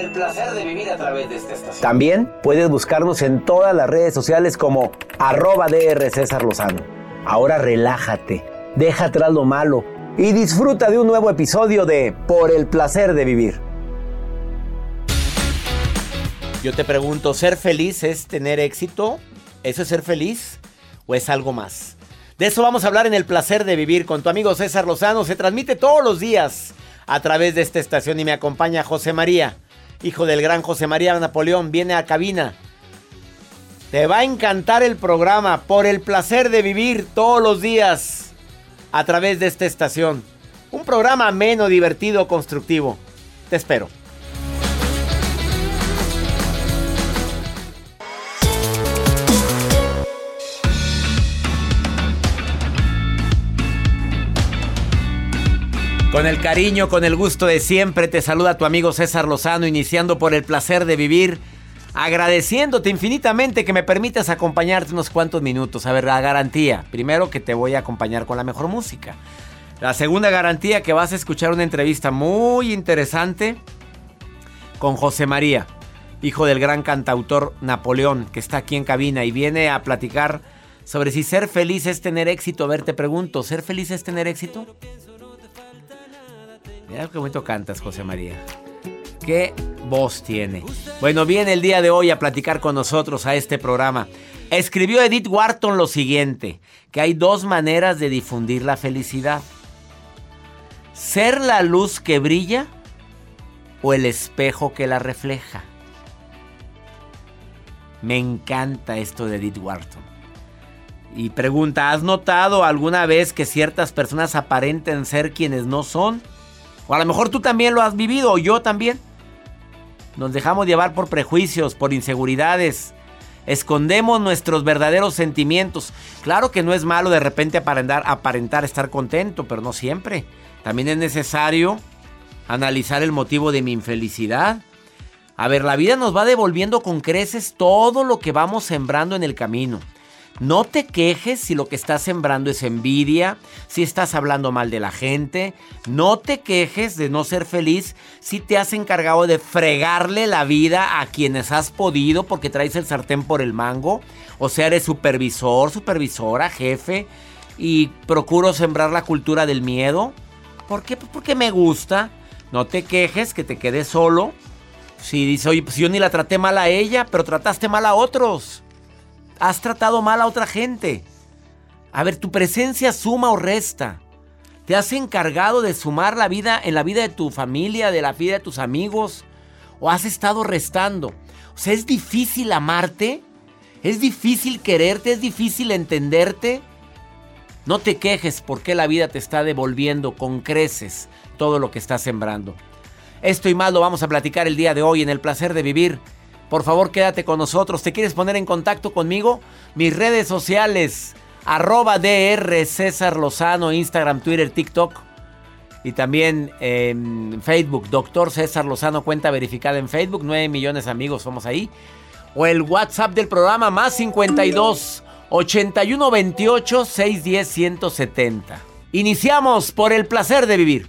El placer de vivir a través de esta estación. También puedes buscarnos en todas las redes sociales como arroba DR César Lozano. Ahora relájate, deja atrás lo malo y disfruta de un nuevo episodio de Por el placer de vivir. Yo te pregunto, ¿ser feliz es tener éxito? ¿Eso es ser feliz o es algo más? De eso vamos a hablar en el placer de vivir con tu amigo César Lozano. Se transmite todos los días a través de esta estación y me acompaña José María, hijo del gran José María Napoleón. Viene a cabina. Te va a encantar el programa por el placer de vivir todos los días a través de esta estación. Un programa ameno, divertido, constructivo. Te espero. Con el cariño, con el gusto de siempre, te saluda tu amigo César Lozano, iniciando por el placer de vivir, agradeciéndote infinitamente que me permitas acompañarte unos cuantos minutos. A ver, la garantía, primero que te voy a acompañar con la mejor música. La segunda garantía que vas a escuchar una entrevista muy interesante con José María, hijo del gran cantautor Napoleón, que está aquí en cabina y viene a platicar sobre si ser feliz es tener éxito. A ver, te pregunto, ¿ser feliz es tener éxito? Mira qué bonito cantas, José María. Qué voz tiene. Bueno, viene el día de hoy a platicar con nosotros a este programa. Escribió Edith Wharton lo siguiente, que hay dos maneras de difundir la felicidad. Ser la luz que brilla o el espejo que la refleja. Me encanta esto de Edith Wharton. Y pregunta, ¿has notado alguna vez que ciertas personas aparenten ser quienes no son? O a lo mejor tú también lo has vivido, o yo también. Nos dejamos llevar por prejuicios, por inseguridades. Escondemos nuestros verdaderos sentimientos. Claro que no es malo de repente aparentar, aparentar estar contento, pero no siempre. También es necesario analizar el motivo de mi infelicidad. A ver, la vida nos va devolviendo con creces todo lo que vamos sembrando en el camino. No te quejes si lo que estás sembrando es envidia, si estás hablando mal de la gente. No te quejes de no ser feliz si te has encargado de fregarle la vida a quienes has podido porque traes el sartén por el mango. O sea, eres supervisor, supervisora, jefe y procuro sembrar la cultura del miedo. ¿Por qué? Pues porque me gusta. No te quejes que te quedes solo. Si dices, oye, pues yo ni la traté mal a ella, pero trataste mal a otros. Has tratado mal a otra gente. A ver, tu presencia suma o resta. ¿Te has encargado de sumar la vida en la vida de tu familia, de la vida de tus amigos? ¿O has estado restando? O sea, es difícil amarte. Es difícil quererte. Es difícil entenderte. No te quejes porque la vida te está devolviendo con creces todo lo que estás sembrando. Esto y más lo vamos a platicar el día de hoy en el placer de vivir. Por favor, quédate con nosotros. ¿Te quieres poner en contacto conmigo? Mis redes sociales, arroba DR César Lozano, Instagram, Twitter, TikTok. Y también Facebook, Doctor César Lozano, cuenta verificada en Facebook. 9 millones de amigos somos ahí. O el WhatsApp del programa, más 52 8128-610-170. Iniciamos por el placer de vivir.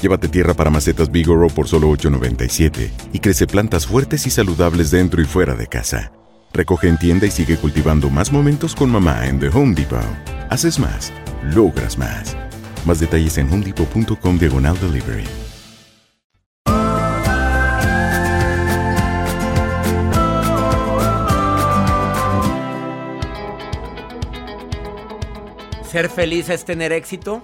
Llévate tierra para macetas Bigoro por solo $8.97 y crece plantas fuertes y saludables dentro y fuera de casa. Recoge en tienda y sigue cultivando más momentos con mamá en The Home Depot. Haces más, logras más. Más detalles en homedepot.com diagonal delivery. Ser feliz es tener éxito.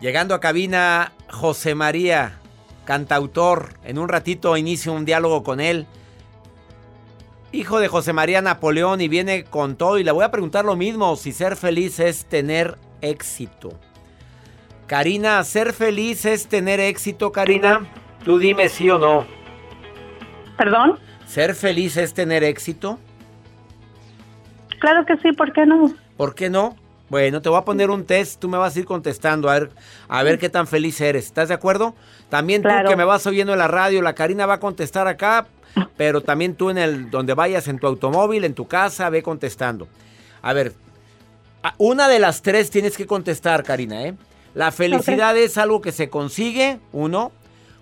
Llegando a cabina, José María, cantautor. En un ratito inicio un diálogo con él. Hijo de José María Napoleón y viene con todo. Y le voy a preguntar lo mismo, si ser feliz es tener éxito. Karina, ¿ser feliz es tener éxito, Karina? Tú dime sí o no. ¿Perdón? ¿Ser feliz es tener éxito? Claro que sí, ¿por qué no? ¿Por qué no? Bueno, te voy a poner un test, tú me vas a ir contestando, a ver, a ver qué tan feliz eres. ¿Estás de acuerdo? También tú que me vas oyendo en la radio, la Karina va a contestar acá, pero también tú en el donde vayas en tu automóvil, en tu casa, ve contestando. A ver, una de las tres tienes que contestar, Karina, ¿eh? La felicidad es algo que se consigue, uno,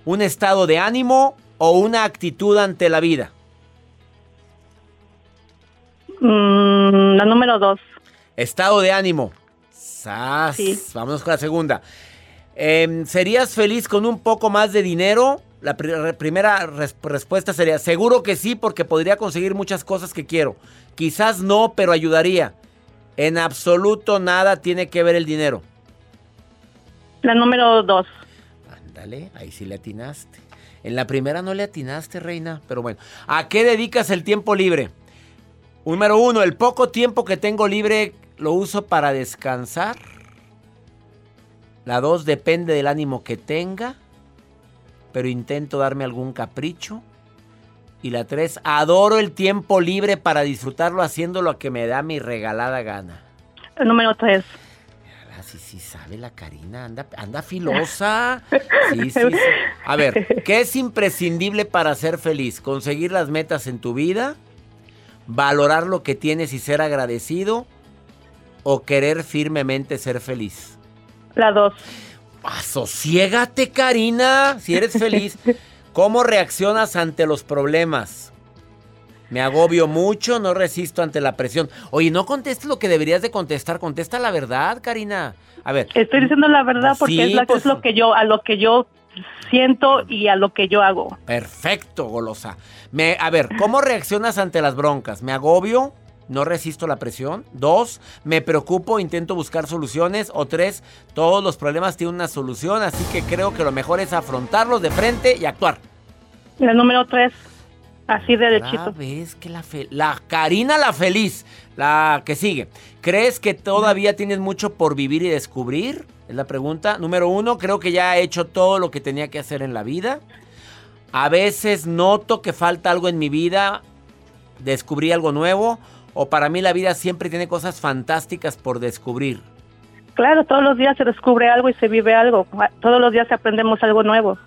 un estado de ánimo o una actitud ante la vida. Mm, la número dos. Estado de ánimo. Sas. Vámonos con la segunda. Em, ¿Serías feliz con un poco más de dinero? La primera respuesta sería, seguro que sí, porque podría conseguir muchas cosas que quiero. Quizás no, pero ayudaría. En absoluto nada tiene que ver el dinero. La número dos. Ándale, ahí sí le atinaste. En la primera no le atinaste, reina, pero bueno. ¿A qué dedicas el tiempo libre? Número uno, el poco tiempo que tengo libre lo uso para descansar. La dos depende del ánimo que tenga, pero intento darme algún capricho. Y la tres, adoro el tiempo libre para disfrutarlo haciendo lo que me da mi regalada gana. El número tres. Sí, sí, sabe la Karina, anda, anda filosa. Sí, sí, sí. A ver, ¿qué es imprescindible para ser feliz? ¿Conseguir las metas en tu vida? ¿Valorar lo que tienes y ser agradecido? O querer firmemente ser feliz? La dos. Asociégate, Karina, si eres feliz. ¿Cómo reaccionas ante los problemas? Me agobio mucho, no resisto ante la presión. Oye, no contestes lo que deberías de contestar, contesta la verdad, Karina. A ver. Estoy diciendo la verdad porque es, la, pues, es lo que yo a lo que yo siento y a lo que yo hago. Perfecto, golosa. Me, a ver, ¿cómo reaccionas ante las broncas? ¿Me agobio? No resisto la presión. Dos, me preocupo, intento buscar soluciones. O tres, todos los problemas tienen una solución, así que creo que lo mejor es afrontarlos de frente y actuar. La número tres, así de derechito. ves que la, la Karina la feliz, la que sigue. ¿Crees que todavía tienes mucho por vivir y descubrir? Es la pregunta. Número uno, creo que ya he hecho todo lo que tenía que hacer en la vida. A veces noto que falta algo en mi vida descubrí algo nuevo o para mí la vida siempre tiene cosas fantásticas por descubrir. Claro, todos los días se descubre algo y se vive algo. Todos los días aprendemos algo nuevo.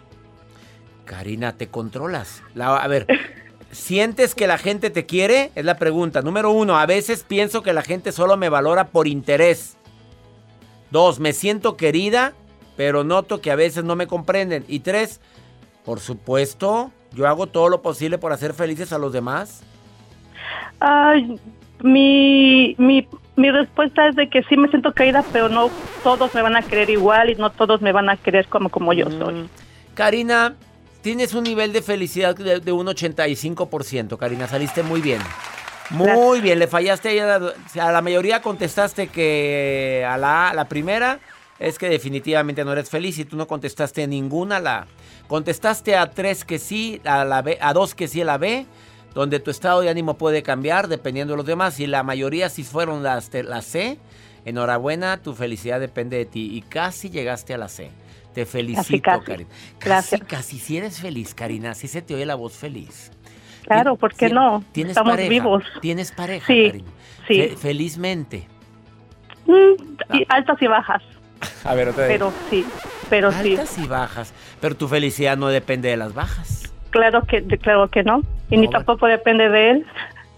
Karina, ¿te controlas? a ver, ¿sientes que la gente te quiere? Es la pregunta. Número uno, a veces pienso que la gente solo me valora por interés. Dos, me siento querida, pero noto que a veces no me comprenden. Y tres, por supuesto, yo hago todo lo posible por hacer felices a los demás. Ay, mi, mi, mi respuesta es de que sí me siento querida, pero no todos me van a querer igual y no todos me van a querer como, como yo soy. Mm. Karina, tienes un nivel de felicidad de, un 85%, Karina, saliste muy bien. Muy bien, le fallaste a la, a la, mayoría contestaste que a la, la primera es que definitivamente no eres feliz y tú no contestaste ninguna la contestaste a tres que sí, a la B, a dos que sí a la B donde tu estado de ánimo puede cambiar dependiendo de los demás y la mayoría si fueron las, la C, enhorabuena, tu felicidad depende de ti y casi llegaste a la C. Te felicito, Karina. Casi, casi si eres feliz, Karina, si se te oye la voz feliz. Claro, ¿por qué no? ¿Tienes Estamos pareja? vivos. ¿Tienes pareja, sí, Karina? Sí. felizmente. Mm, altas y bajas. A ver, otra vez. Pero sí, pero sí. Altas y bajas. Pero tu felicidad no depende de las bajas. Claro que, claro que no. Y ni tampoco depende de él.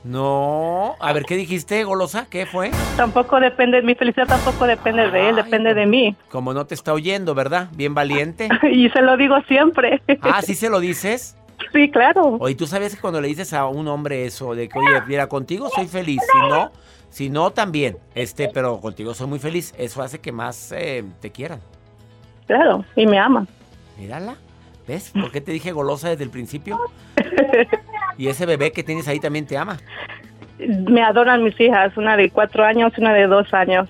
No. A ver, ¿qué dijiste, golosa? ¿Qué fue? Tampoco depende, mi felicidad tampoco depende de él, depende de mí. Como no te está oyendo, ¿verdad? Bien valiente. y se lo digo siempre. ah, ¿sí se lo dices? Sí, claro. Oye, ¿tú sabes que cuando le dices a un hombre eso, de que, oye, mira, contigo soy feliz, si no, si no, también, este, pero contigo soy muy feliz, eso hace que más eh, te quieran. Claro, y me ama. Mírala. ¿Ves? ¿Por qué te dije golosa desde el principio? Y ese bebé que tienes ahí también te ama. Me adoran mis hijas, una de cuatro años y una de dos años.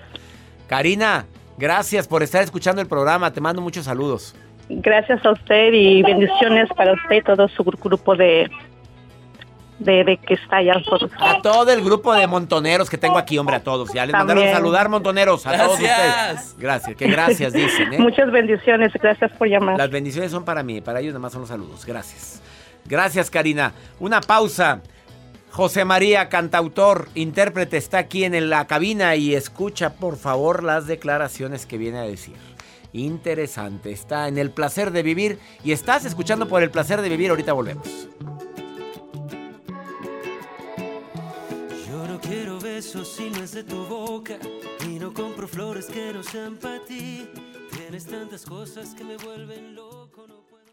Karina, gracias por estar escuchando el programa. Te mando muchos saludos. Gracias a usted y bendiciones para usted y todo su grupo de de, que está allá A todo el grupo de montoneros que tengo aquí, hombre, a todos. Ya les mandaron saludar, montoneros, a todos ustedes. Gracias, que gracias, dicen. ¿eh? Muchas bendiciones, gracias por llamar. Las bendiciones son para mí, para ellos nada más son los saludos. Gracias. Gracias, Karina. Una pausa. José María, cantautor, intérprete, está aquí en la cabina y escucha, por favor, las declaraciones que viene a decir. Interesante, está en el placer de vivir y estás escuchando por el placer de vivir. Ahorita volvemos. si no es de tu boca y no compro flores que no sean para ti. Tienes tantas cosas que me vuelven loco.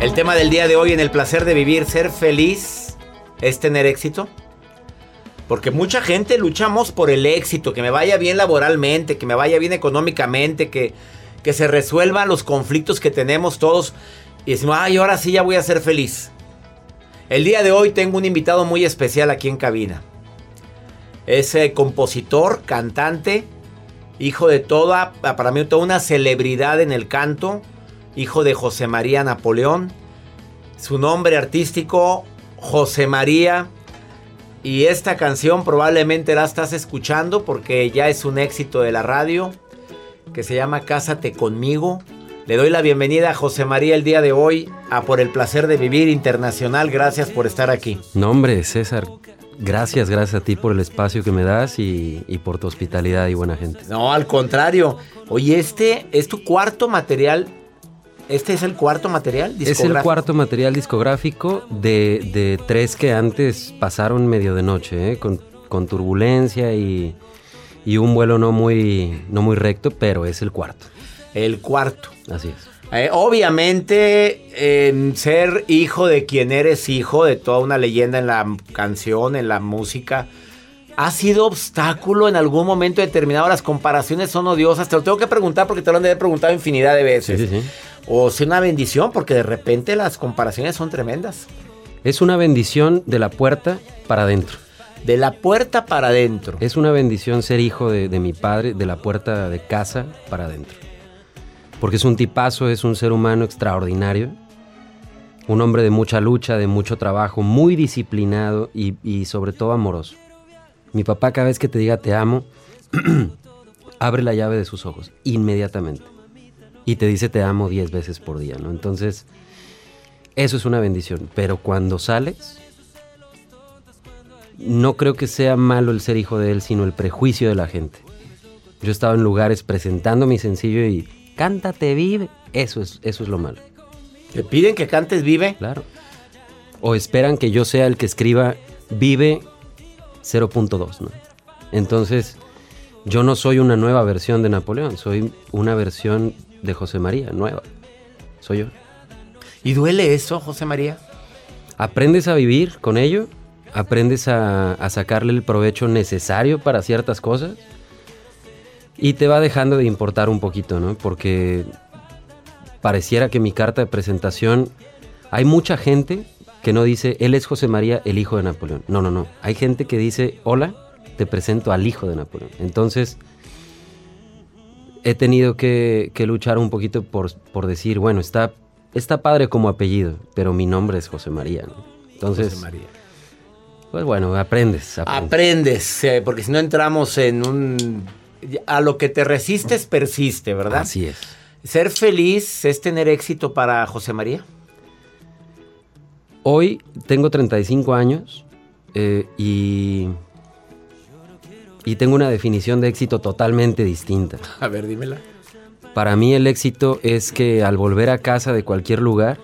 El tema del día de hoy en el placer de vivir, ser feliz. es tener éxito? Porque mucha gente luchamos por el éxito, que me vaya bien laboralmente, que me vaya bien económicamente, que, que se resuelvan los conflictos que tenemos todos. Y decimos, ay, ahora sí ya voy a ser feliz. El día de hoy tengo un invitado muy especial aquí en cabina. Es eh, compositor, cantante, hijo de toda, para mí toda una celebridad en el canto, hijo de José María Napoleón. Su nombre artístico, José María. Y esta canción probablemente la estás escuchando porque ya es un éxito de la radio, que se llama Cásate conmigo. Le doy la bienvenida a José María el día de hoy a Por el Placer de Vivir Internacional. Gracias por estar aquí. No, hombre, César, gracias, gracias a ti por el espacio que me das y, y por tu hospitalidad y buena gente. No, al contrario. Oye, este es tu cuarto material. ¿Este es el cuarto material Es el cuarto material discográfico de, de tres que antes pasaron medio de noche, ¿eh? con, con turbulencia y, y un vuelo no muy, no muy recto, pero es el cuarto. El cuarto. Así es. Eh, obviamente, en ser hijo de quien eres hijo, de toda una leyenda en la canción, en la música, ¿ha sido obstáculo en algún momento determinado? Las comparaciones son odiosas. Te lo tengo que preguntar porque te lo han de haber preguntado infinidad de veces. Sí, sí, sí. O es una bendición porque de repente las comparaciones son tremendas. Es una bendición de la puerta para adentro. De la puerta para adentro. Es una bendición ser hijo de, de mi padre, de la puerta de casa para adentro. Porque es un tipazo, es un ser humano extraordinario. Un hombre de mucha lucha, de mucho trabajo, muy disciplinado y, y sobre todo amoroso. Mi papá cada vez que te diga te amo, abre la llave de sus ojos inmediatamente. Y te dice te amo 10 veces por día, ¿no? Entonces, eso es una bendición. Pero cuando sales, no creo que sea malo el ser hijo de él, sino el prejuicio de la gente. Yo he estado en lugares presentando mi sencillo y cántate, vive. Eso es, eso es lo malo. ¿Te piden que cantes vive? Claro. O esperan que yo sea el que escriba vive 0.2, ¿no? Entonces, yo no soy una nueva versión de Napoleón, soy una versión de José María, nueva. Soy yo. ¿Y duele eso, José María? Aprendes a vivir con ello, aprendes a, a sacarle el provecho necesario para ciertas cosas y te va dejando de importar un poquito, ¿no? Porque pareciera que mi carta de presentación, hay mucha gente que no dice, él es José María, el hijo de Napoleón. No, no, no. Hay gente que dice, hola, te presento al hijo de Napoleón. Entonces, he tenido que, que luchar un poquito por, por, decir, bueno, está, está padre como apellido, pero mi nombre es José María, ¿no? Entonces, José María. pues bueno, aprendes. Aprendes. Aprendes, eh, porque si no entramos en un... A lo que te resistes, persiste, ¿verdad? Así es. ¿Ser feliz es tener éxito para José María? Hoy tengo 35 años eh, y, y tengo una definición de éxito totalmente distinta. A ver, dímela. Para mí el éxito es que al volver a casa de cualquier lugar,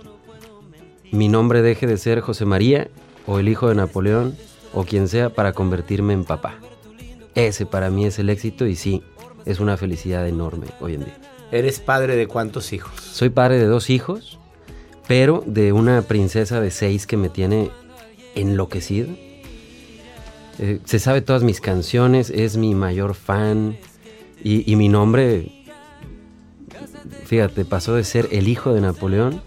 mi nombre deje de ser José María o el hijo de Napoleón o quien sea para convertirme en papá. Ese para mí es el éxito y sí, es una felicidad enorme hoy en día. ¿Eres padre de cuántos hijos? Soy padre de dos hijos, pero de una princesa de seis que me tiene enloquecido. Eh, se sabe todas mis canciones, es mi mayor fan y, y, mi nombre, fíjate, pasó de ser el hijo de Napoleón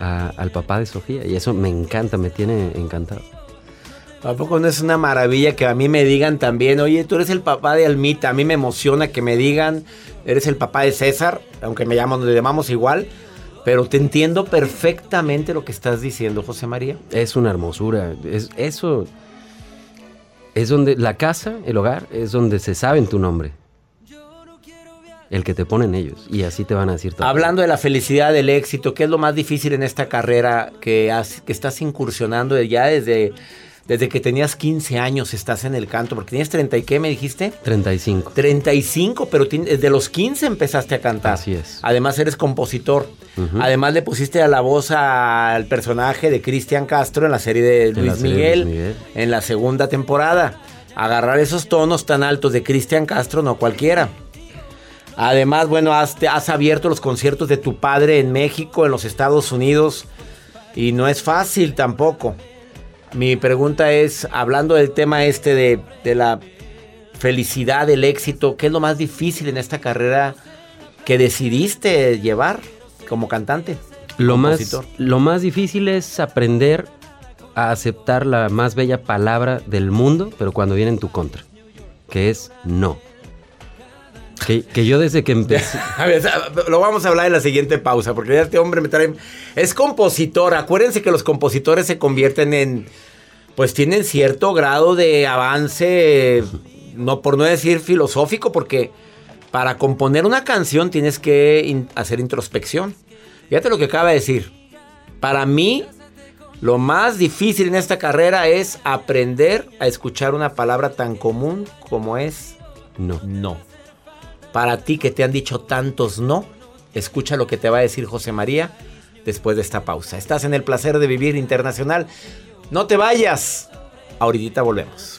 a, al papá de Sofía y eso me encanta, me tiene encantado. ¿A poco no es una maravilla que a mí me digan también, oye, tú eres el papá de Almita? A mí me emociona que me digan, eres el papá de César, aunque me llamamos, le llamamos igual. Pero te entiendo perfectamente lo que estás diciendo, José María. Es una hermosura. Es, eso es donde la casa, el hogar, es donde se sabe tu nombre. El que te ponen ellos. Y así te van a decir todo. Hablando de la felicidad, del éxito, ¿qué es lo más difícil en esta carrera que, has, que estás incursionando ya desde, desde que tenías 15 años? Estás en el canto, porque tienes 30 y qué me dijiste? 35. 35, pero desde los 15 empezaste a cantar. Así es. Además eres compositor. Uh -huh. Además le pusiste a la voz al personaje de Cristian Castro en la serie de Luis, serie Miguel, de Luis Miguel en la segunda temporada. Agarrar esos tonos tan altos de Cristian Castro no cualquiera. Además, bueno, has, has, abierto los conciertos de tu padre en México, en los Estados Unidos, y no es fácil tampoco. Mi pregunta es, hablando del tema este de, de la felicidad, el éxito, ¿qué es lo más difícil en esta carrera que decidiste llevar como cantante? Lo más, lo más difícil es aprender a aceptar la más bella palabra del mundo, pero cuando viene en tu contra, que es no. Que, que yo desde que empecé... A ver, lo vamos a hablar en la siguiente pausa, porque ya este hombre me trae... Es compositor, acuérdense que los compositores se convierten en... Pues tienen cierto grado de avance, no por no decir filosófico, porque para componer una canción tienes que in- hacer introspección. Fíjate lo que acaba de decir. Para mí, lo más difícil en esta carrera es aprender a escuchar una palabra tan común como es No. no. Para ti que te han dicho tantos no, escucha lo que te va a decir José María después de esta pausa. Estás en el placer de vivir internacional. No te vayas. Ahorita volvemos.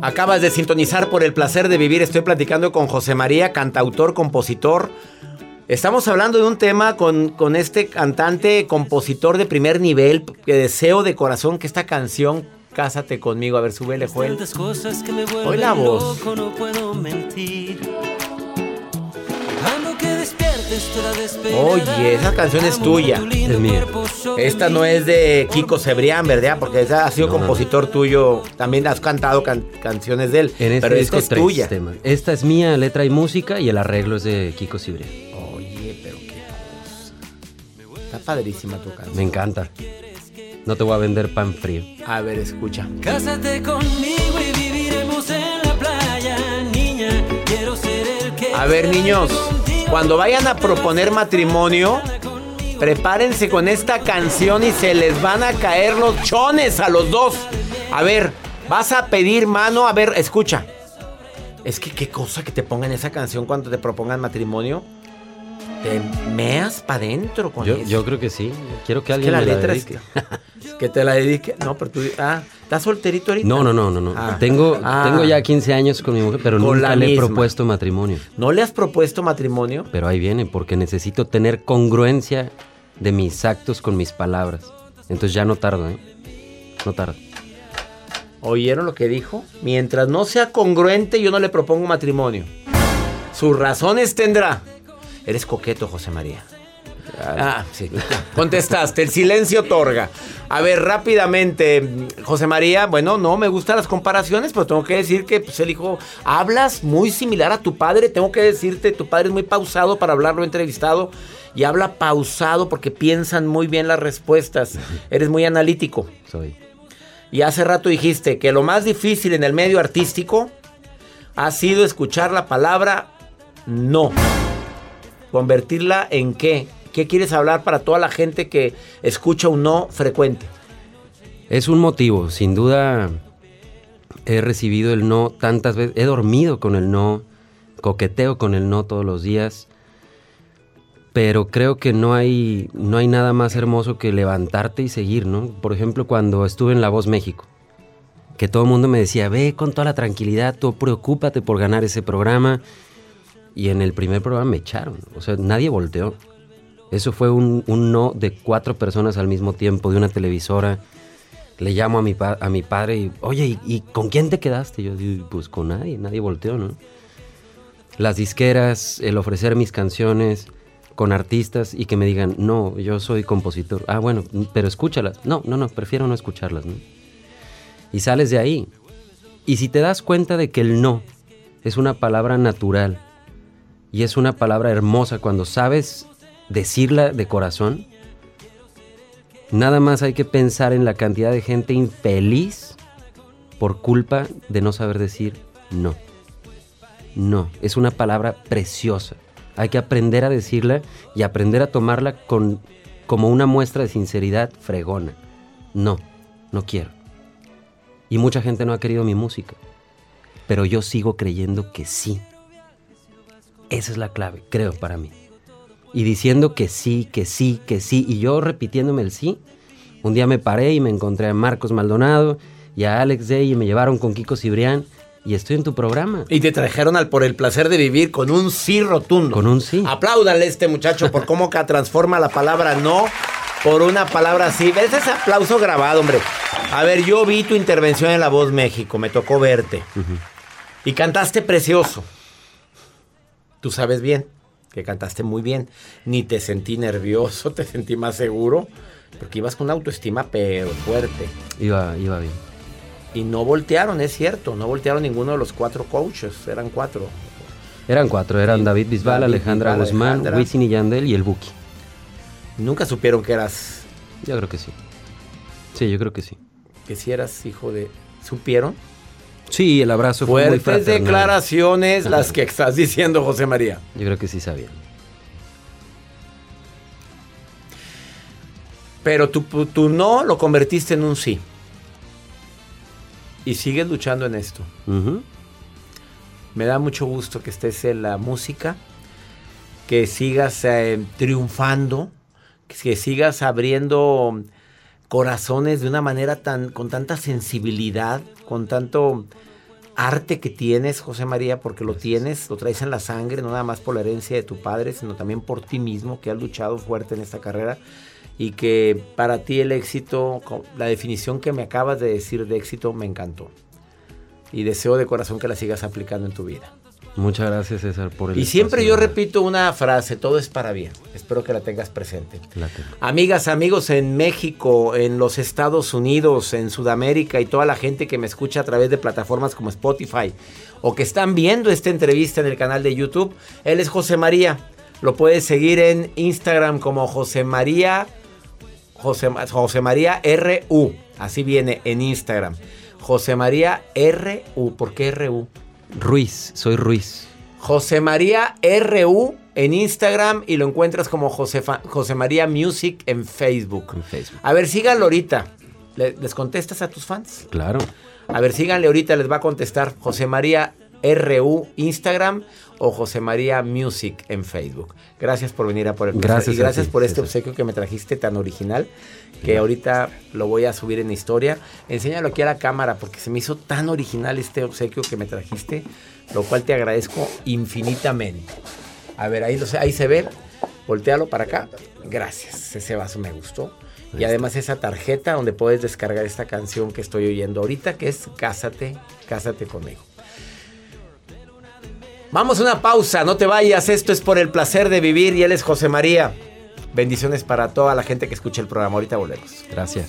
Acabas de sintonizar por el placer de vivir. Estoy platicando con José María, cantautor, compositor. Estamos hablando de un tema con, con este cantante, compositor de primer nivel, que deseo de corazón que esta canción, Cásate conmigo, a ver, súbele, Joel. Vuelven la voz. loco, no puedo mentir. Oye, esa canción es tuya. Es mía. Esta no es de Kiko Cebrián, ¿verdad? Porque esa ha sido No, no, no. compositor tuyo. También has cantado can- canciones de él. En este pero disco esta es tres tuya. temas. Esta es mía, letra y música, y el arreglo es de Kiko Cibrián. Oye, pero qué cosa. Está padrísima tu canción. Me encanta. No te voy a vender pan frío. A ver, escucha. Cásate conmigo y viviremos en la playa, niña. Quiero ser el que. A ver, niños, cuando vayan a proponer matrimonio, prepárense con esta canción y se les van a caer los chones a los dos. A ver, vas a pedir mano. A ver, escucha. Es que qué cosa que te pongan esa canción cuando te propongan matrimonio. Te meas para adentro con Yo, eso. yo creo que sí. Quiero que Es que alguien la me la letra dedique. es que te la dedique. No, pero tú. Ah, ¿estás solterito ahorita? No, no, no, no, no. Ah. Tengo, Ah. tengo ya 15 años con mi mujer, pero Con nunca la le he propuesto matrimonio. ¿No le has propuesto matrimonio? Pero ahí viene, porque necesito tener congruencia de mis actos con mis palabras. Entonces ya no tardo, ¿eh? No tardo. ¿Oyeron lo que dijo? Mientras no sea congruente, yo no le propongo matrimonio. Sus razones tendrá. Eres coqueto, José María. Ah, sí. Contestaste, el silencio otorga. A ver, rápidamente, José María, bueno, no me gustan las comparaciones, pero tengo que decir que pues, el hijo, hablas muy similar a tu padre. Tengo que decirte, tu padre es muy pausado para hablarlo entrevistado y habla pausado porque piensan muy bien las respuestas. Eres muy analítico. Soy. Y hace rato dijiste que lo más difícil en el medio artístico ha sido escuchar la palabra no. ¿Convertirla en qué? ¿Qué quieres hablar para toda la gente que escucha un no frecuente? Es un motivo, sin duda he recibido el no tantas veces, he dormido con el no, coqueteo con el no todos los días, pero creo que no hay, no hay nada más hermoso que levantarte y seguir, ¿no? Por ejemplo, cuando estuve en La Voz México, que todo el mundo me decía, ve con toda la tranquilidad, tú preocúpate por ganar ese programa, y en el primer programa me echaron, o sea, nadie volteó. Eso fue un, un no de cuatro personas al mismo tiempo, de una televisora, le llamo a mi, pa- a mi padre y, oye, ¿y, y con quién te quedaste? Yo digo, pues con nadie, nadie volteó, ¿no? Las disqueras, el ofrecer mis canciones con artistas y que me digan, no, yo soy compositor. Ah, bueno, pero escúchalas. No, no, no, prefiero no escucharlas, ¿no? Y sales de ahí. Y si te das cuenta de que el no es una palabra natural y es una palabra hermosa cuando sabes decirla de corazón, Nada más hay que pensar en la cantidad de gente infeliz por culpa de no saber decir no. No, es una palabra preciosa. Hay que aprender a decirla y aprender a tomarla con, como una muestra de sinceridad fregona. No, no quiero. Y mucha gente no ha querido mi música. Pero yo sigo creyendo que sí. Esa es la clave, creo, para mí y diciendo que sí, que sí, que sí, y yo repitiéndome el sí. Un día me paré y me encontré a Marcos Maldonado y a Alex Day y me llevaron con Kiko Cibrián y estoy en tu programa. Y te trajeron al por el placer de vivir con un sí rotundo. Con un sí. Apláudale a este muchacho por cómo transforma la palabra no por una palabra sí. ¿Ves ese aplauso grabado, hombre? A ver, yo vi tu intervención en La Voz México, me tocó verte. Y cantaste precioso. Tú sabes bien que cantaste muy bien. Ni te sentí nervioso, te sentí más seguro. Porque ibas con una autoestima pero fuerte. Iba, iba bien. Y no voltearon, es cierto. No voltearon ninguno de los cuatro coaches. Eran cuatro. Eran cuatro, eran David Bisbal, David Alejandra Bisbal, Guzmán, Alejandra. Wisin y Yandel y el Buki. Nunca supieron que eras. Yo creo que sí. Sí, yo creo que sí. Que si eras hijo de. ¿Supieron? Sí, el abrazo fue muy Fuertes fraternal. declaraciones las que estás diciendo, José María. Yo creo que sí sabían. Pero tu, tu no lo convertiste en un sí. Y sigues luchando en esto. Me da mucho gusto que estés en la música, que sigas eh, triunfando, que sigas abriendo corazones de una manera tan con tanta sensibilidad, con tanto arte que tienes, José María, porque lo tienes, lo traes en la sangre, no nada más por la herencia de tu padre, sino también por ti mismo, que has luchado fuerte en esta carrera y que para ti el éxito, la definición que me acabas de decir de éxito me encantó. Y deseo de corazón que la sigas aplicando en tu vida. Muchas gracias, César, por el Y siempre yo repito una frase, todo es para bien. Espero que la tengas presente. La tengo. Amigas, amigos en México, en los Estados Unidos, en Sudamérica y toda la gente que me escucha a través de plataformas como Spotify o que están viendo esta entrevista en el canal de YouTube, él es José María. Lo puedes seguir en Instagram como José María José, José María RU. Así viene en Instagram. José María RU. ¿Por qué RU? Ruiz, soy Ruiz. José María RU en Instagram y lo encuentras como Josefa- José María Music en Facebook. En Facebook. A ver, síganlo ahorita. ¿Le- ¿Les contestas a tus fans? Claro. A ver, síganle ahorita, les va a contestar José María RU Instagram o José María Music en Facebook. Gracias por venir a por el placer. Gracias y gracias ti, por este obsequio que me trajiste tan original que ahorita lo voy a subir en historia. Enséñalo aquí a la cámara porque se me hizo tan original este obsequio que me trajiste, lo cual te agradezco infinitamente. A ver, ahí, lo ahí se ve. Voltealo para acá. Gracias. Ese vaso me gustó. Y además esa tarjeta donde puedes descargar esta canción que estoy oyendo ahorita, que es Cásate, Cásate conmigo. Vamos a una pausa, no te vayas. Esto es por el placer de vivir y él es José María. Bendiciones para toda la gente que escucha el programa. Ahorita volvemos. Gracias.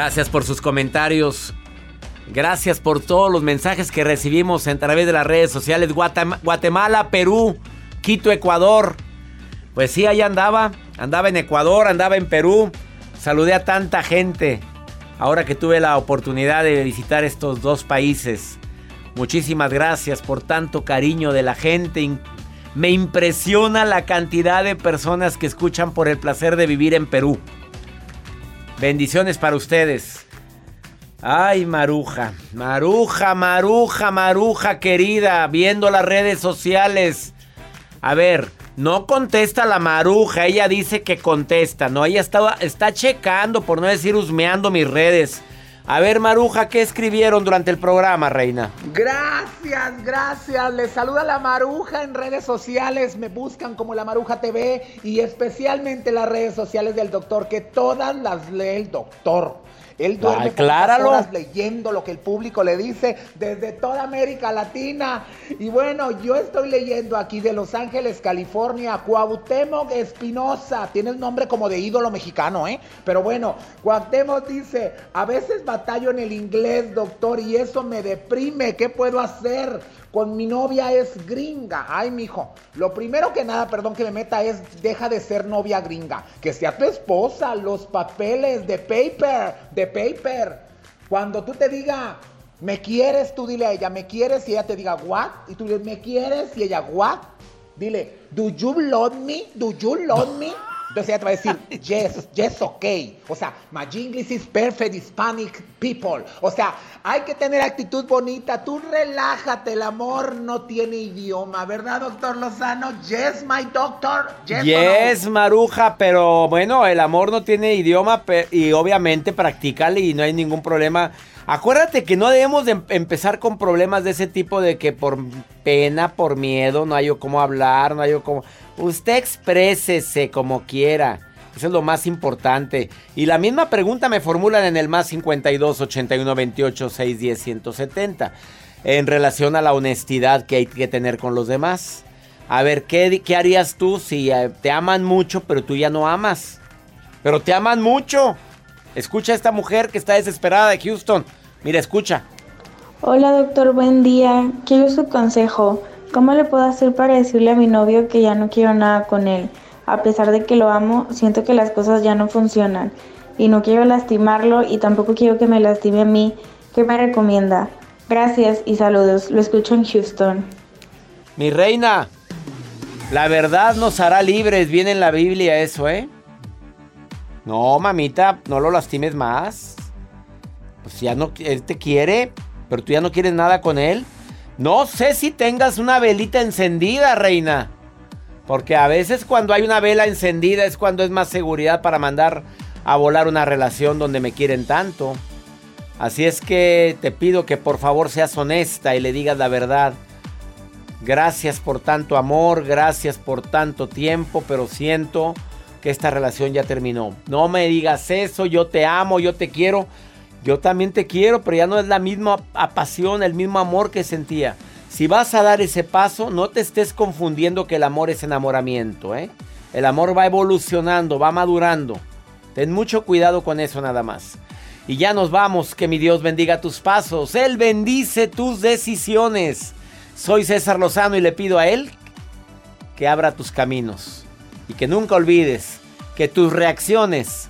Gracias por sus comentarios. Gracias por todos los mensajes que recibimos a través de las redes sociales. Guatem- Guatemala, Perú, Quito, Ecuador. Pues sí, ahí andaba. Andaba en Ecuador, andaba en Perú. Saludé a tanta gente. Ahora que tuve la oportunidad de visitar estos dos países. Muchísimas gracias por tanto cariño de la gente. Me impresiona la cantidad de personas que escuchan por el placer de vivir en Perú. Bendiciones para ustedes. Ay, Maruja, Maruja, Maruja, Maruja querida, viendo las redes sociales. A ver, no contesta la Maruja, ella dice que contesta, no, ella está, está checando, por no decir husmeando mis redes. A ver, Maruja, ¿qué escribieron durante el programa, reina? Gracias, gracias. Les saluda la Maruja en redes sociales. Me buscan como la Maruja TV y especialmente las redes sociales del doctor, que todas las lee el doctor. Él duerme acláralo. horas leyendo lo que el público le dice desde toda América Latina. Y bueno, yo estoy leyendo aquí de Los Ángeles, California, Cuauhtémoc Espinosa. Tiene el nombre como de ídolo mexicano, ¿eh? Pero bueno, Cuauhtémoc dice, a veces batallo en el inglés, doctor, y eso me deprime. ¿Qué puedo hacer? Con mi novia es gringa. Ay, mijo. Lo primero que nada, perdón que me meta, es deja de ser novia gringa. Que sea tu esposa, los papeles de paper, de paper. Cuando tú te diga, me quieres, tú dile a ella, me quieres, y ella te diga, what? Y tú dices, me quieres, y ella, what? Dile, do you love me? Do you love me? Entonces ella te va a decir, yes, yes, okay. O sea, my English is perfect Hispanic people. O sea, hay que tener actitud bonita. Tú relájate, el amor no tiene idioma, ¿verdad, doctor Lozano? Yes, my doctor. Yes, no? Yes, Maruja, pero bueno, el amor no tiene idioma y obviamente practícale y no hay ningún problema. Acuérdate que no debemos de em- empezar con problemas de ese tipo de que por pena, por miedo, no hay yo cómo hablar, no hay yo cómo... Usted exprésese como quiera. Eso es lo más importante. Y la misma pregunta me formulan en el más 52 81 28 610 170 en relación a la honestidad que hay que tener con los demás. A ver, ¿qué, qué harías tú si eh, te aman mucho, pero tú ya no amas? Pero te aman mucho. Escucha a esta mujer que está desesperada de Houston. Mira, escucha. Hola doctor, buen día. Quiero su consejo. ¿Cómo le puedo hacer para decirle a mi novio que ya no quiero nada con él? A pesar de que lo amo, siento que las cosas ya no funcionan y no quiero lastimarlo y tampoco quiero que me lastime a mí. ¿Qué me recomienda? Gracias y saludos. Lo escucho en Houston. Mi reina, la verdad nos hará libres. Viene en la Biblia eso, ¿eh? No, mamita, no lo lastimes más. Pues ya no, él te quiere, pero tú ya no quieres nada con él. No sé si tengas una velita encendida, reina. Porque a veces cuando hay una vela encendida es cuando es más seguridad para mandar a volar una relación donde me quieren tanto. Así es que te pido que por favor seas honesta y le digas la verdad. Gracias por tanto amor, gracias por tanto tiempo, pero siento que esta relación ya terminó. No me digas eso, yo te amo, yo te quiero. Yo también te quiero, pero ya no es la misma pasión, el mismo amor que sentía. Si vas a dar ese paso, no te estés confundiendo que el amor es enamoramiento. ¿eh? El amor va evolucionando, va madurando. Ten mucho cuidado con eso nada más. Y ya nos vamos, que mi Dios bendiga tus pasos. Él bendice tus decisiones. Soy César Lozano y le pido a Él que abra tus caminos. Y que nunca olvides que tus reacciones